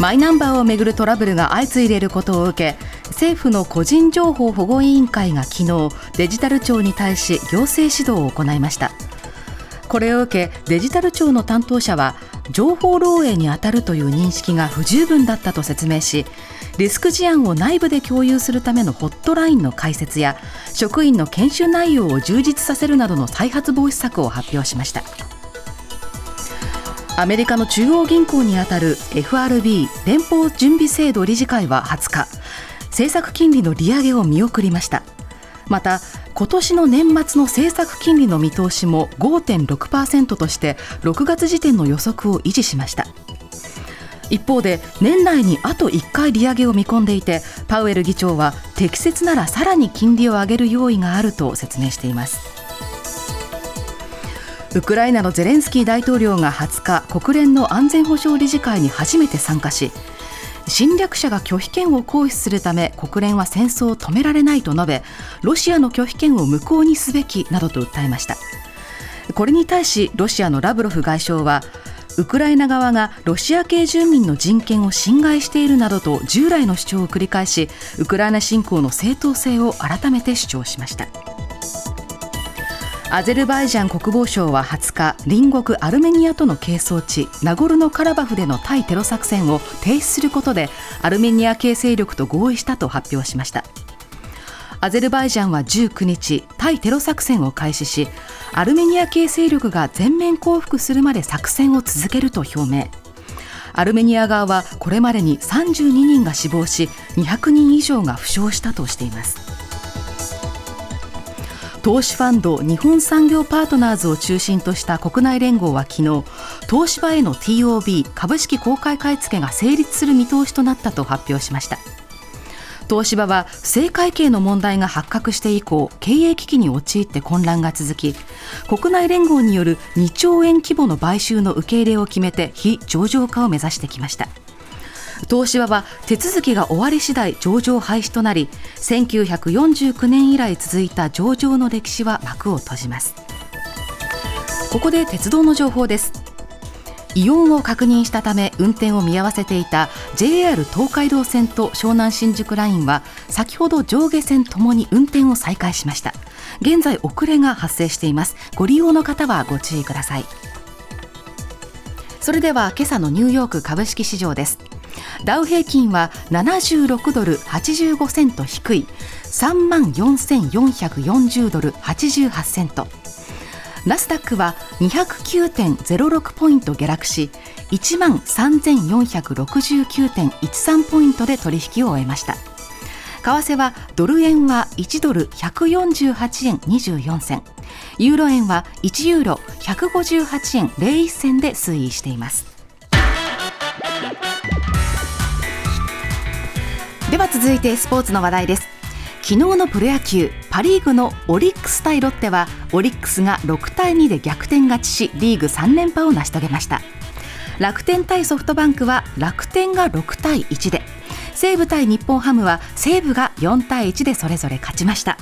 マイナンバーをめぐるトラブルが相次いでいることを受け政府の個人情報保護委員会が昨日デジタル庁に対し行政指導を行いました。これを受けデジタル庁の担当者は情報漏洩に当たるという認識が不十分だったと説明しリスク事案を内部で共有するためのホットラインの開設や職員の研修内容を充実させるなどの再発防止策を発表しました。アメリカの中央銀行にあたる FRB 連邦準備制度理事会は20日政策金利の利上げを見送りました。また今年の年末の政策金利の見通しも5.6%として6月時点の予測を維持しました。一方で年内にあと1回利上げを見込んでいてパウエル議長は適切ならさらに金利を上げる用意があると説明しています。ウクライナのゼレンスキー大統領が20日国連の安全保障理事会に初めて参加し侵略者が拒否権を行使するため国連は戦争を止められないと述べロシアの拒否権を無効にすべきなどと訴えました。これに対しロシアのラブロフ外相はウクライナ側がロシア系住民の人権を侵害しているなどと従来の主張を繰り返しウクライナ侵攻の正当性を改めて主張しました。アゼルバイジャン国防省は20日隣国アルメニアとの係争地ナゴルノカラバフでの対テロ作戦を停止することでアルメニア系勢力と合意したと発表しました。アゼルバイジャンは19日対テロ作戦を開始しアルメニア系勢力が全面降伏するまで作戦を続けると表明。アルメニア側はこれまでに32人が死亡し200人以上が負傷したとしています。投資ファンド日本産業パートナーズを中心とした国内連合は昨日東芝への TOB 株式公開買い付けが成立する見通しとなったと発表しました。東芝は不正会計の問題が発覚して以降経営危機に陥って混乱が続き国内連合による2兆円規模の買収の受け入れを決めて非上場化を目指してきました。東芝は手続きが終わり次第上場廃止となり1949年以来続いた上場の歴史は幕を閉じます。ここで鉄道の情報です。異音を確認したため運転を見合わせていた JR 東海道線と湘南新宿ラインは先ほど上下線ともに運転を再開しました。現在遅れが発生しています。ご利用の方はご注意ください。それでは今朝のニューヨーク株式市場です。ダウ平均は76ドル85セント低い。3万4440ドル88セント。ナスダックは209.06ポイント下落し1万3469.13ポイントで取引を終えました。為替はドル円は1ドル148円24銭。ユーロ円は1ユーロ158円01銭で推移しています。では続いてスポーツの話題です。昨日のプロ野球パ・リーグのオリックス対ロッテはオリックスが6対2で逆転勝ちしリーグ3連覇を成し遂げました。楽天対ソフトバンクは楽天が6対1で。西武対日本ハムは西武が4対1でそれぞれ勝ちました。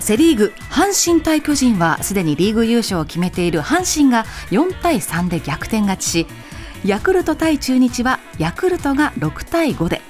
セ・リーグ阪神対巨人はすでにリーグ優勝を決めている阪神が4対3で逆転勝ちしヤクルト対中日はヤクルトが6対5で。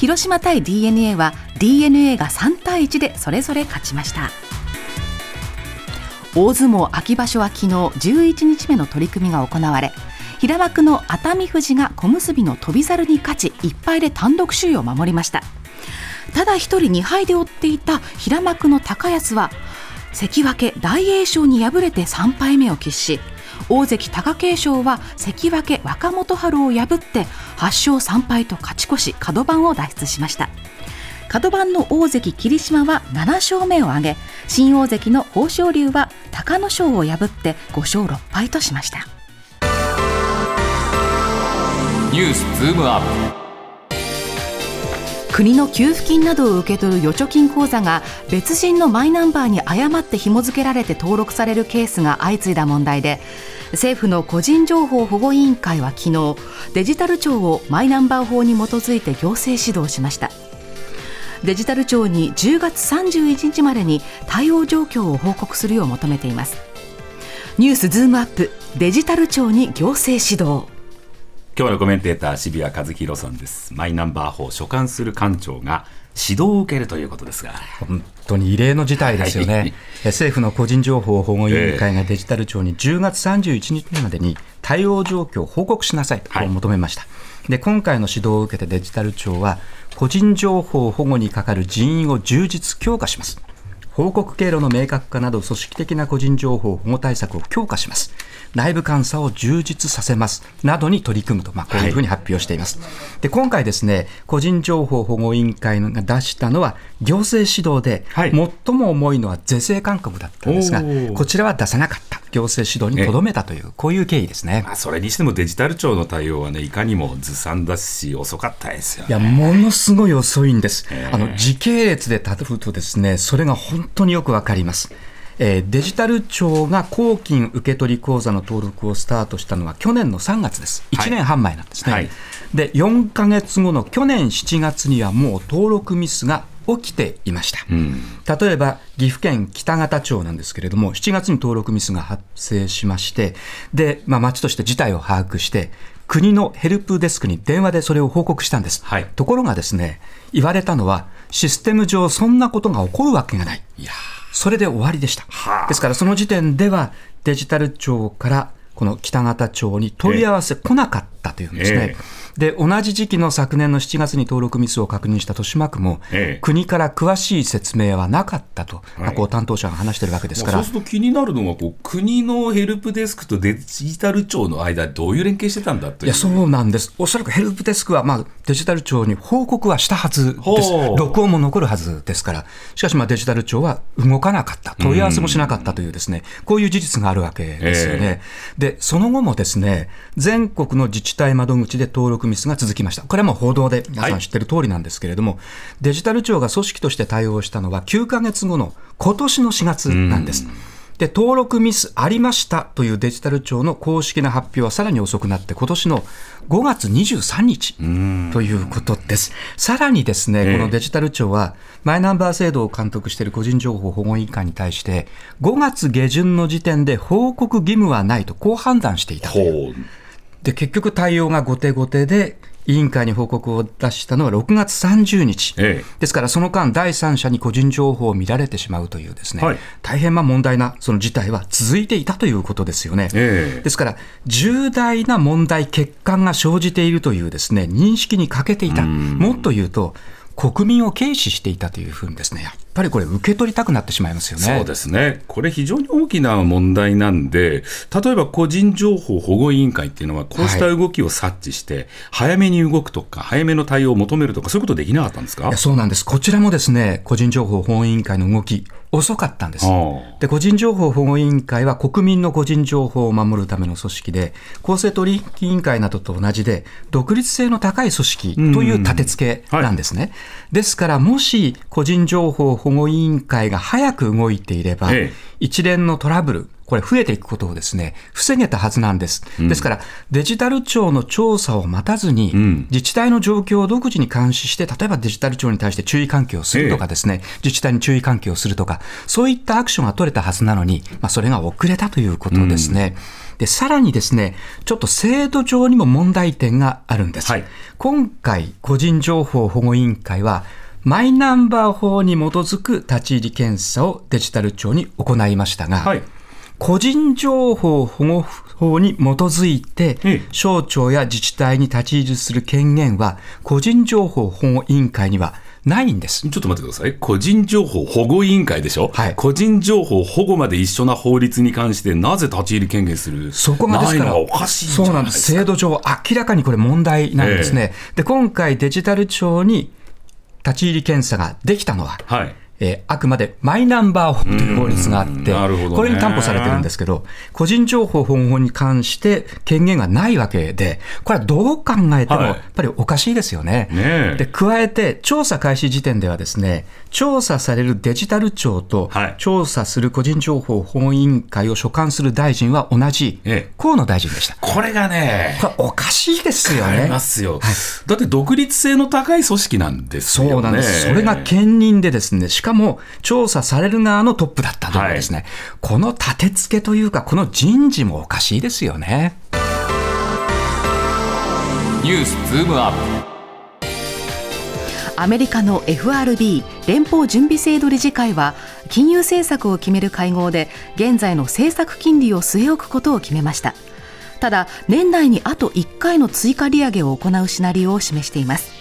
広島対 d n a は d n a が3対1でそれぞれ勝ちました。大相撲秋場所は昨日11日目の取り組みが行われ平幕の熱海富士が小結の翔猿に勝ち1敗で単独首位を守りました。ただ一人2敗で追っていた平幕の高安は関脇大栄翔に敗れて3敗目を喫し大関貴景勝は関脇若元春を破って8勝3敗と勝ち越し角番を脱出しました。角番の大関霧島は7勝目を挙げ新大関の豊昇龍は隆の勝を破って5勝6敗としました。ニュースズームアップ。国の給付金などを受け取る預貯金口座が別人のマイナンバーに誤って紐付けられて登録されるケースが相次いだ問題で政府の個人情報保護委員会は昨日デジタル庁をマイナンバー法に基づいて行政指導しました。デジタル庁に10月31日までに対応状況を報告するよう求めています。ニュースズームアップデジタル庁に行政指導。今日のコメンテーター渋谷和弘さんです。マイナンバー法所管する官庁が指導を受けるということですが。本当に異例の事態ですよね、はい、政府の個人情報保護委員会がデジタル庁に10月31日までに対応状況を報告しなさいと求めました、はい、で今回の指導を受けてデジタル庁は個人情報保護にかかる人員を充実強化します報告経路の明確化など組織的な個人情報保護対策を強化します内部監査を充実させますなどに取り組むと、まあ、こういうふうに発表しています。はい、で今回ですね、個人情報保護委員会が出したのは行政指導で、はい、最も重いのは是正勧告だったんですが、こちらは出さなかった。行政指導にとどめたという、こういう経緯ですね、まあ、それにしてもデジタル庁の対応はね、いかにもずさんだし、遅かったですよ、ね、いや、ものすごい遅いんです。あの時系列でたどるとですね、それが本当によくわかります。えー、デジタル庁が公金受取口座の登録をスタートしたのは去年の3月です、1年半前なんですね。はい、で4か月後の去年7月にはもう登録ミスが起きていました、うん、例えば岐阜県北方町なんですけれども7月に登録ミスが発生しましてで、まあ、町として事態を把握して国のヘルプデスクに電話でそれを報告したんです、はい、ところがですね言われたのはシステム上そんなことが起こるわけがない。いやそれで終わりでした。ですからその時点ではデジタル庁からこの北方町に問い合わせ来なかったというんですね。えーで同じ時期の昨年の7月に登録ミスを確認した豊島区も、ええ、国から詳しい説明はなかったと、はい、こう担当者が話しているわけですから。そうすると気になるのはこう、国のヘルプデスクとデジタル庁の間、どういう連携してたんだといやそうなんです、おそらくヘルプデスクは、まあ、デジタル庁に報告はしたはずです、録音も残るはずですから、しかしまあデジタル庁は動かなかった、問い合わせもしなかったという、ですね。こういう事実があるわけですよね。え、でその後もですね全国の自治体窓口で登録ミスが続きました。これはもう報道で皆さん知ってる通りなんですけれども、はい、デジタル庁が組織として対応したのは9か月後の今年の4月なんです。で登録ミスありましたというデジタル庁の公式な発表はさらに遅くなって今年の5月23日ということです。さらにですね、このデジタル庁はマイナンバー制度を監督している個人情報保護委員会に対して5月下旬の時点で報告義務はないとこう判断していたという。で結局対応が後手後手で委員会に報告を出したのは6月30日、ええ、ですからその間、第三者に個人情報を見られてしまうという、ですね、はい、大変まあ問題なその事態は続いていたということですよね。え、ですから、重大な問題、欠陥が生じているというですね認識に欠けていた、もっと言うと、国民を軽視していたというふうにですね、ぱりこれ、受け取りたくなってしまいますよね。そうですね、これ、非常に大きな問題なんで、例えば個人情報保護委員会っていうのは、こうした動きを察知して、早めに動くとか、早めの対応を求めるとか、そういうことできなかったんですか？そうなんです、こちらもですね、個人情報保護委員会の動き、遅かったんです。で個人情報保護委員会は国民の個人情報を守るための組織で、公正取引委員会などと同じで、独立性の高い組織という立て付けなんですね。はい、ですから、もし個人情報保護委員会が早く動いていれば、ええ、一連のトラブル、これ増えていくことをですね、防げたはずなんです。うん、ですから、デジタル庁の調査を待たずに、うん、自治体の状況を独自に監視して、例えばデジタル庁に対して注意喚起をするとかですね、ええ、自治体に注意喚起をするとか、そういったアクションが取れたはずなのに、まあ、それが遅れたということですね。うん、で、さらにですね、ちょっと制度上にも問題点があるんです。はい、今回、個人情報保護委員会は、マイナンバー法に基づく立ち入り検査をデジタル庁に行いましたが、はい個人情報保護法に基づいて、省庁や自治体に立ち入りする権限は、個人情報保護委員会にはないんです。ちょっと待ってください。個人情報保護委員会でしょ、はい、個人情報保護まで一緒な法律に関してなぜ立ち入り権限する？そこがですからおかしいそうなんです。制度上明らかにこれ問題なんですね。えー、で、今回デジタル庁に立ち入り検査ができたのは、はい、えー、あくまでマイナンバー法という法律があって、これに担保されてるんですけど、個人情報保護法に関して権限がないわけで、これはどう考えてもやっぱりおかしいですよね。はい、で加えて、調査開始時点ではですね、調査されるデジタル庁と、調査する個人情報保護委員会を所管する大臣は同じ、河野大臣でした。これがね、これおかしいですよね。ますよ、はい、だって独立性の高い組織なんですよね。そうなんです。それが兼任でですね、しかかも調査される側のトップだったというですね、はい、この立て付けというか、この人事もおかしいですよね。ニュースズームアッアメリカの FRB 連邦準備制度理事会は金融政策を決める会合で現在の政策金利を据え置くことを決めました。ただ年内にあと1回の追加利上げを行うシナリオを示しています。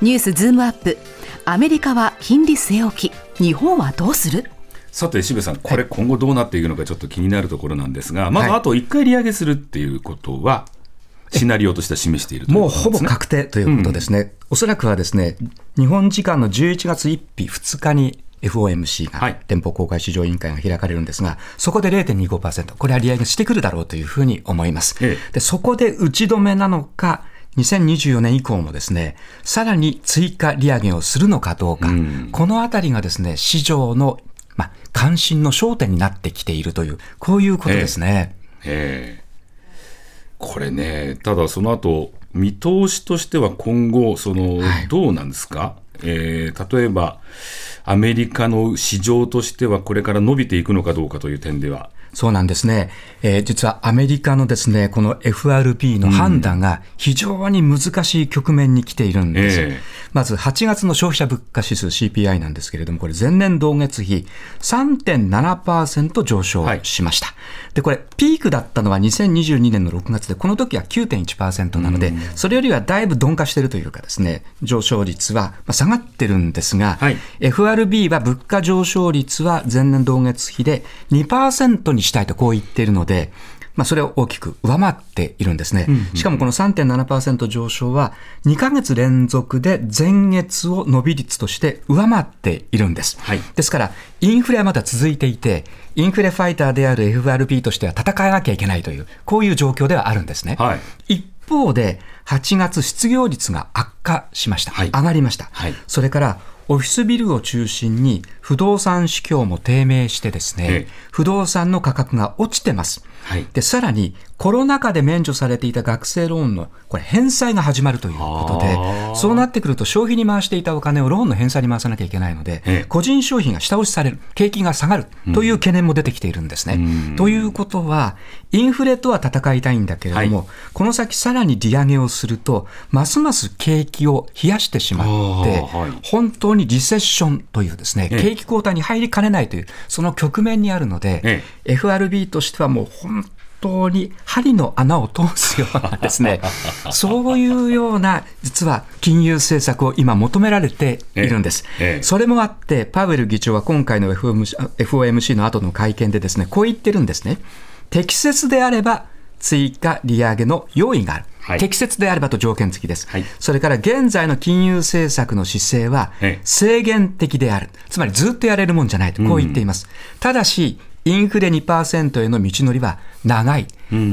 ニュースズームアップアメリカは金利据え置き。日本はどうする？さて、渋谷さん、これ、今後どうなっていくのか、ちょっと気になるところなんですが、まずあと1回利上げするっていうことは、シナリオとして示しているもうほぼ。確定ということですね、おそらくはですね日本時間の11月1日、2日に FOMC が、はい連邦公開市場委員会が開かれるんですが、そこで0.25%、これは利上げしてくるだろうというふうに思います。え。でそこで打ち止めなのか、2024年以降もですね、さらに追加利上げをするのかどうか、このあたりがですね、市場の、まあ、関心の焦点になってきているという、こういうことですね。ええ。これね、ただその後見通しとしては今後、そのはい。どうなんですか、えー例えば、アメリカの市場としてはこれから伸びていくのかどうかという点では、そうなんですね。えー実はアメリカのですね、この FRB の判断が非常に難しい局面に来ているんです。ええまず8月の消費者物価指数 CPI なんですけれども、これ前年同月比3.7%上昇しました。で、これピークだったのは2022年の6月で、この時は9.1%なので、それよりはだいぶ鈍化しているというかですね、上昇率はまあ下がってるんですが、はい FRB は物価上昇率は前年同月比で2%にしたいとこう言っているので、まあ、それを大きく上回っているんですね。しかもこの3.7%上昇は2ヶ月連続で前月を伸び率として上回っているんです。はいですから、インフレはまだ続いていて、インフレファイターである FRB としては戦わなきゃいけないという、こういう状況ではあるんですね。はい一方で、8月失業率が悪化しました。はい上がりました。はいそれから、オフィスビルを中心に不動産市況も低迷してですね、ええ不動産の価格が落ちてます。はい。で、さらにコロナ禍で免除されていた学生ローンのこれ返済が始まるということでそうなってくると消費に回していたお金をローンの返済に回さなきゃいけないので、ええ。個人消費が下押しされる、景気が下がるという懸念も出てきているんですね。ということは、インフレとは戦いたいんだけれども、はい。この先さらに利上げをすると、ますます景気を冷やしてしまって、はい。本当にリセッションというですね、ええ。景気後退に入りかねないという、その局面にあるので、え FRB としてはもう本当に針の穴を通すようなですね、そういうような、実は金融政策を今求められているんです。ええそれもあって、パウエル議長は今回の FOMC, の後の会見でですね、こう言ってるんですね。適切であれば追加利上げの用意がある。はい適切であればと条件付きです。はいそれから現在の金融政策の姿勢はええ制限的である。つまりずっとやれるもんじゃないと、こう言っています。ただし、インフレ2%への道のりは長い。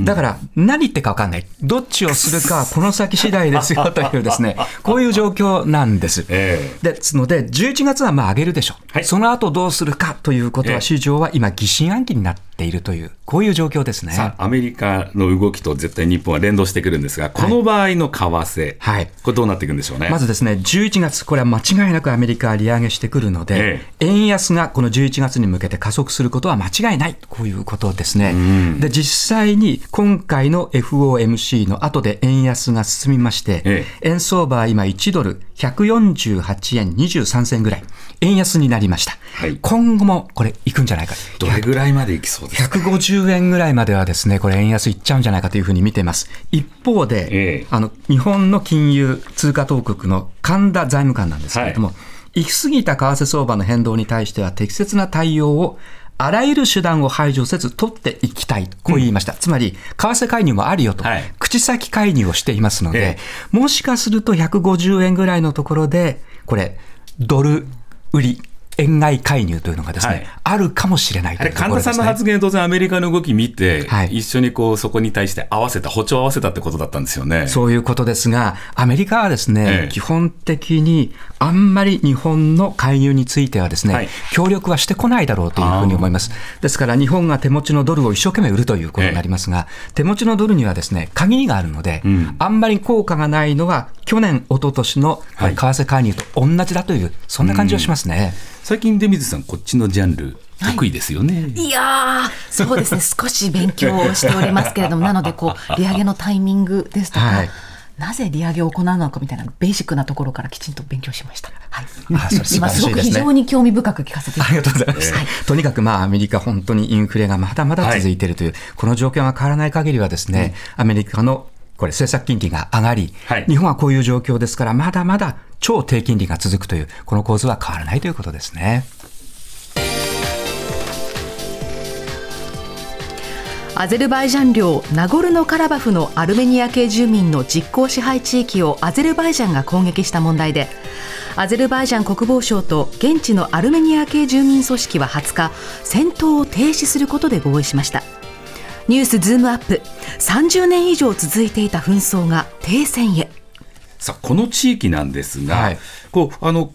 だから、何言ってか分かんない。どっちをするかは この先次第ですよというですね、こういう状況なんです。えですので、11月はまあ上げるでしょう、はいその後どうするかということは、ええ市場は今、疑心暗鬼になっているという、こういう状況ですね。さあ、アメリカの動きと絶対日本は連動してくるんですが、この場合の為替、はいこれどうなっていくんでしょうね？まずですね、11月、これは間違いなくアメリカは利上げしてくるので、え円安がこの11月に向けて加速することは間違いない、こういうことですね。で、実際に今回の FOMC の後で円安が進みまして、え円相場は今1ドル148円23銭ぐらい、円安になりました。はい今後もこれ、いくんじゃないか。どれぐらいまでいきそうですか？150円ぐらいまではですね、これ円安いっちゃうんじゃないかというふうに見ています。一方で、ええあの、日本の金融通貨当局の神田財務官なんですけれども、行き過ぎた為替相場の変動に対しては適切な対応をあらゆる手段を排除せず取っていきたいと、こう言いました。つまり、為替介入もあるよと、はい。口先介入をしていますのでえ、もしかすると150円ぐらいのところで、これ、ドル売り、円買い介入というのがですね、はいあるかもしれないね。神田さんの発言、当然アメリカの動き見て、はい一緒にこうそこに対して合わせた、歩調を合わせたってことだったんですよね。そういうことですが、アメリカはですね、ええ基本的にあんまり日本の介入についてはですね、はい協力はしてこないだろうというふうに思います。ですから日本が手持ちのドルを一生懸命売るということになりますが、手持ちのドルにはですね、限りがあるので、んあんまり効果がないのは去年、一昨年のはい為替介入と同じだという、そんな感じがしますね。最近、出水さん、こっちのジャンル、得意ですよね。いやー、そうですね、少し勉強をしておりますけれども、なのでこう、利上げのタイミングですとか、はい。なぜ利上げを行うのかみたいなベーシックなところからきちんと勉強しました。はい。あそれ素晴今すごく非常に興味深く聞かせていただきありがとうございます。はい。とにかくまあアメリカ本当にインフレがまだまだ続いているという、この状況が変わらない限りはですね、アメリカのこれ政策金利が上がり、はい日本はこういう状況ですから、まだまだ超低金利が続くという、この構図は変わらないということですね。アゼルバイジャン領ナゴルノカラバフのアルメニア系住民の実効支配地域をアゼルバイジャンが攻撃した問題でアゼルバイジャン国防省と現地のアルメニア系住民組織は20日戦闘を停止することで合意しましたニュースズームアップ。30年以上続いていた紛争が停戦へ。さあこの地域なんですが、はい。こうあの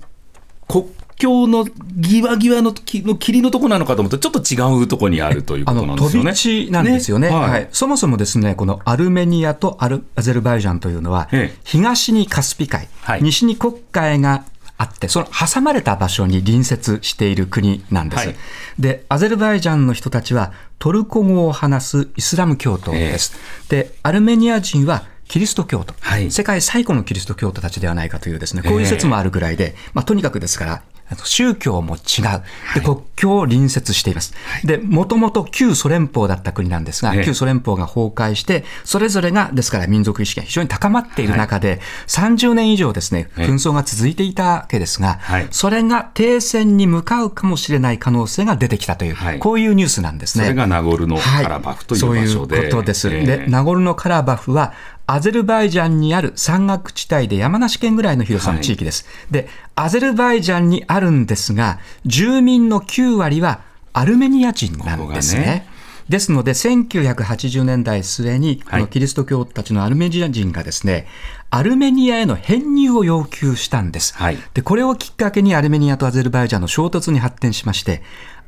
国境の際際のきの霧のとこなのかと思うと、ちょっと違うとこにあるというこあの飛となんですよね。び地なんですよね。はいはい。そもそもですねこのアルメニアとアルアゼルバイジャンというのは、ええ。東にカスピ海、はい。西に黒海があって、その挟まれた場所に隣接している国なんです。はい。で、アゼルバイジャンの人たちはトルコ語を話すイスラム教徒です。で、アルメニア人はキリスト教徒、はい。世界最古のキリスト教徒たちではないかというですね、こういう説もあるぐらいで、まあ、とにかくですから、宗教も違う。で、国境を隣接しています。で、もともと旧ソ連邦だった国なんですが、ええ旧ソ連邦が崩壊して、それぞれが、ですから民族意識が非常に高まっている中で、30年以上ですね、ええ紛争が続いていたわけですが、はいそれが停戦に向かうかもしれない可能性が出てきたという、はいこういうニュースなんですね。それがナゴルノカラバフという場所で。そういうことです。ええで、ナゴルノカラバフは、アゼルバイジャンにある山岳地帯で山梨県ぐらいの広さの地域です。で、アゼルバイジャンにあるんですが、住民の9割はアルメニア人なんですね。ここですので、1980年代末に、こはいのキリスト教たちのアルメニア人がですね、アルメニアへの編入を要求したんです。はいで、これをきっかけにアルメニアとアゼルバイジャンの衝突に発展しまして、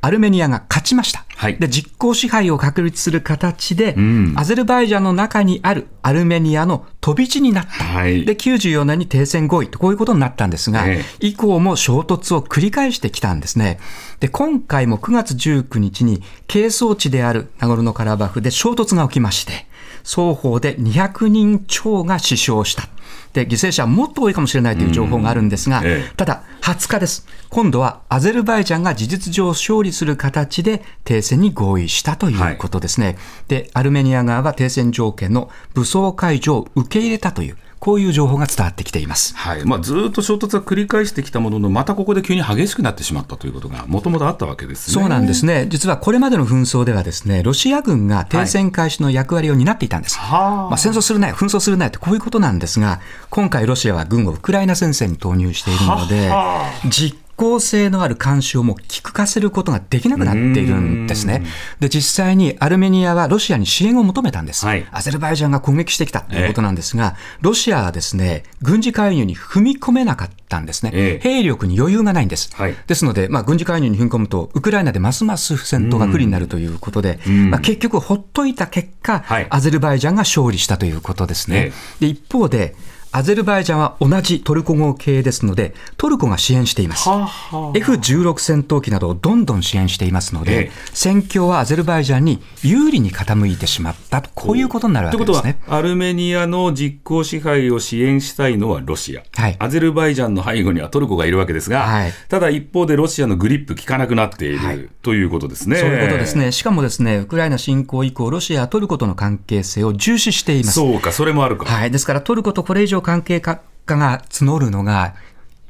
アルメニアが勝ちました。はいで、実効支配を確立する形で、んアゼルバイジャンの中にあるアルメニアの飛び地になった。はいで、94年に停戦合意とこういうことになったんですが、え以降も衝突を繰り返してきたんですね。で、今回も9月19日に、係争地であるナゴルノカラバフで衝突が起きまして、双方で200人超が死傷した。で、犠牲者はもっと多いかもしれないという情報があるんですが、ええただ、20日です。今度はアゼルバイジャンが事実上勝利する形で停戦に合意したということですね。で、アルメニア側は停戦条件の武装解除を受け入れたという、こういう情報が伝わってきています。はいまあ、ずーっと衝突は繰り返してきたものの、またここで急に激しくなってしまったということが、もともとあったわけですね。そうなんですね。実はこれまでの紛争ではですね、ロシア軍が停戦開始の役割を担っていたんです。はあまあ、戦争するなよ、紛争するなよってこういうことなんですが、今回ロシアは軍をウクライナ戦線に投入しているのでは、実効性のある干渉も効かせることができなくなっているんですね。で、実際にアルメニアはロシアに支援を求めたんです。はいアゼルバイジャンが攻撃してきたということなんですが、ロシアはですね、軍事介入に踏み込めなかったんですね。ええ兵力に余裕がないんです。はいですので、まあ、軍事介入に踏み込むと、ウクライナでますます戦闘が不利になるということで、まあ、結局、ほっといた結果、はいアゼルバイジャンが勝利したということですね。で一方で、アゼルバイジャンは同じトルコ語系ですので、トルコが支援しています。はあはあ F16 戦闘機などをどんどん支援していますので、ええ戦況はアゼルバイジャンに有利に傾いてしまったと、こういうことになるわということはけですね。、アルメニアの実効支配を支援したいのはロシア、はいアゼルバイジャンの背後にはトルコがいるわけですが、はいただ一方でロシアのグリップ効かなくなっている、はいということですね。そういうことですね。しかもですね、ウクライナ侵攻以降、ロシアはトルコとの関係性を重視しています。そうか、それもあるか。はい。ですから、トルコとこれ以上関係化が募るのが、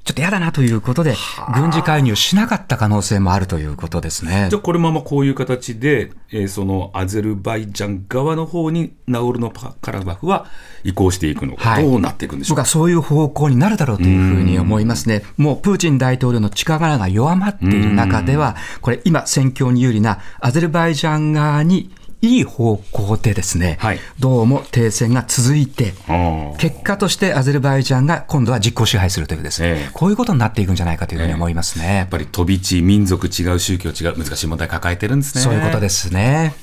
ちょっと嫌だなということで、軍事介入しなかった可能性もあるということですねじゃ。あこれままこういう形で、えーそのアゼルバイジャン側の方にナゴルノカラバフは移行していくのか、はいどうなっていくんでしょうか？そういう方向になるだろうというふうに思いますね。もうプーチン大統領の力が弱まっている中では、これ今戦況に有利なアゼルバイジャン側にいい方向でですね、はいどうも停戦が続いて、結果としてアゼルバイジャンが今度は実効支配するというですね、ええこういうことになっていくんじゃないかというふうに思いますね。やっぱり飛び地、民族違う、宗教違う、難しい問題抱えてるんですね。そういうことですね。